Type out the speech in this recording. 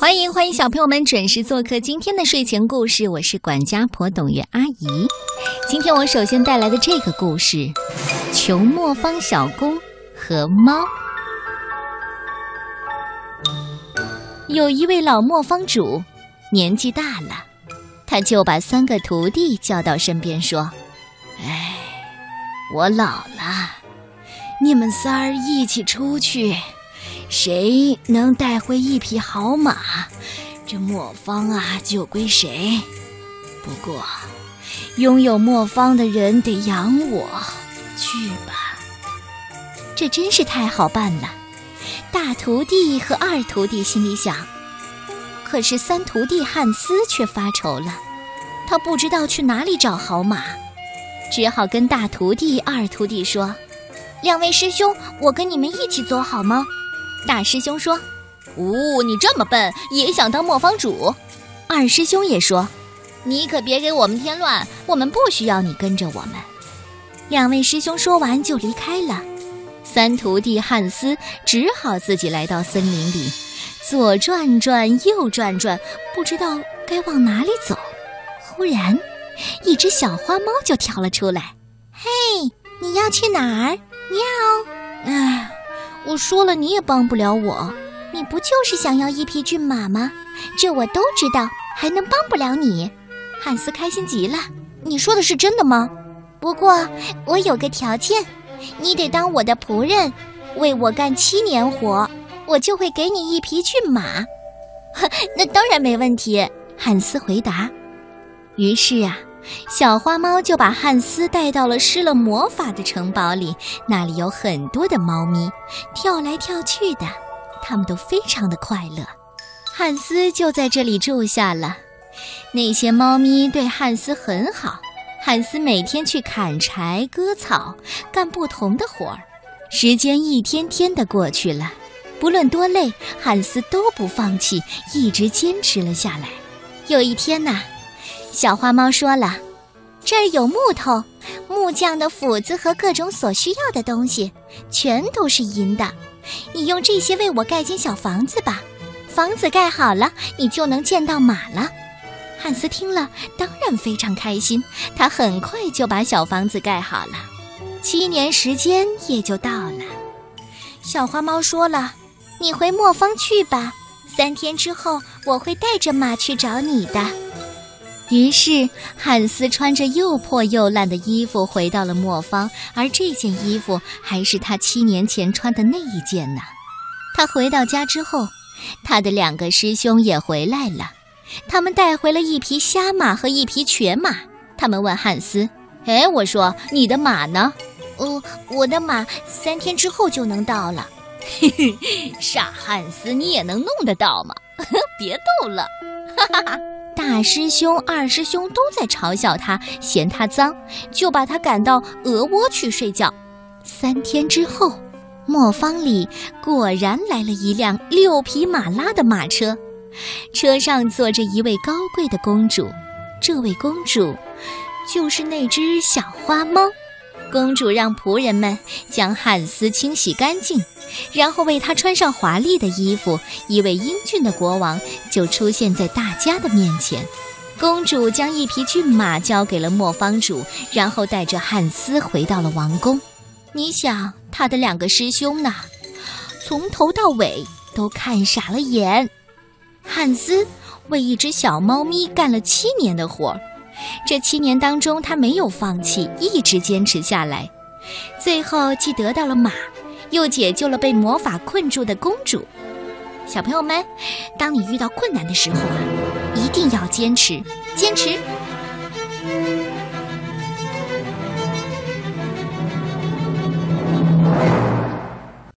欢迎欢迎小朋友们准时做客今天的睡前故事，我是管家婆董月阿姨。今天我首先带来的这个故事《穷磨坊小工和猫》。有一位老磨坊主，年纪大了，他就把三个徒弟叫到身边说：“哎，我老了，你们仨儿一起出去。”谁能带回一匹好马，这磨坊啊就归谁。不过，拥有磨坊的人得养我。去吧，这真是太好办了。大徒弟和二徒弟心里想，可是三徒弟汉斯却发愁了，他不知道去哪里找好马，只好跟大徒弟、二徒弟说：“两位师兄，我跟你们一起走好吗？”大师兄说：“哦，你这么笨，也想当磨坊主？”二师兄也说：“你可别给我们添乱，我们不需要你跟着我们。”两位师兄说完就离开了。三徒弟汉斯只好自己来到森林里，左转转，右转转，不知道该往哪里走。忽然，一只小花猫就跳了出来：“嘿，你要去哪儿？喵！”哎。我说了，你也帮不了我。你不就是想要一匹骏马吗？这我都知道，还能帮不了你？汉斯开心极了。你说的是真的吗？不过我有个条件，你得当我的仆人，为我干七年活，我就会给你一匹骏马。那当然没问题。汉斯回答。于是啊。小花猫就把汉斯带到了施了魔法的城堡里，那里有很多的猫咪，跳来跳去的，它们都非常的快乐。汉斯就在这里住下了。那些猫咪对汉斯很好，汉斯每天去砍柴、割草，干不同的活儿。时间一天天的过去了，不论多累，汉斯都不放弃，一直坚持了下来。有一天呐。小花猫说了：“这儿有木头、木匠的斧子和各种所需要的东西，全都是银的。你用这些为我盖间小房子吧。房子盖好了，你就能见到马了。”汉斯听了，当然非常开心。他很快就把小房子盖好了，七年时间也就到了。小花猫说了：“你回磨坊去吧，三天之后我会带着马去找你的。”于是，汉斯穿着又破又烂的衣服回到了磨坊，而这件衣服还是他七年前穿的那一件呢。他回到家之后，他的两个师兄也回来了，他们带回了一匹瞎马和一匹全马。他们问汉斯：“哎，我说你的马呢？”“哦，我的马三天之后就能到了。”“嘿嘿，傻汉斯，你也能弄得到吗？别逗了，哈哈哈。”大师兄、二师兄都在嘲笑他，嫌他脏，就把他赶到鹅窝去睡觉。三天之后，磨坊里果然来了一辆六匹马拉的马车，车上坐着一位高贵的公主。这位公主就是那只小花猫。公主让仆人们将汉斯清洗干净。然后为他穿上华丽的衣服，一位英俊的国王就出现在大家的面前。公主将一匹骏马交给了磨坊主，然后带着汉斯回到了王宫。你想，他的两个师兄呢？从头到尾都看傻了眼。汉斯为一只小猫咪干了七年的活儿，这七年当中他没有放弃，一直坚持下来，最后既得到了马。又解救了被魔法困住的公主。小朋友们，当你遇到困难的时候啊，一定要坚持，坚持，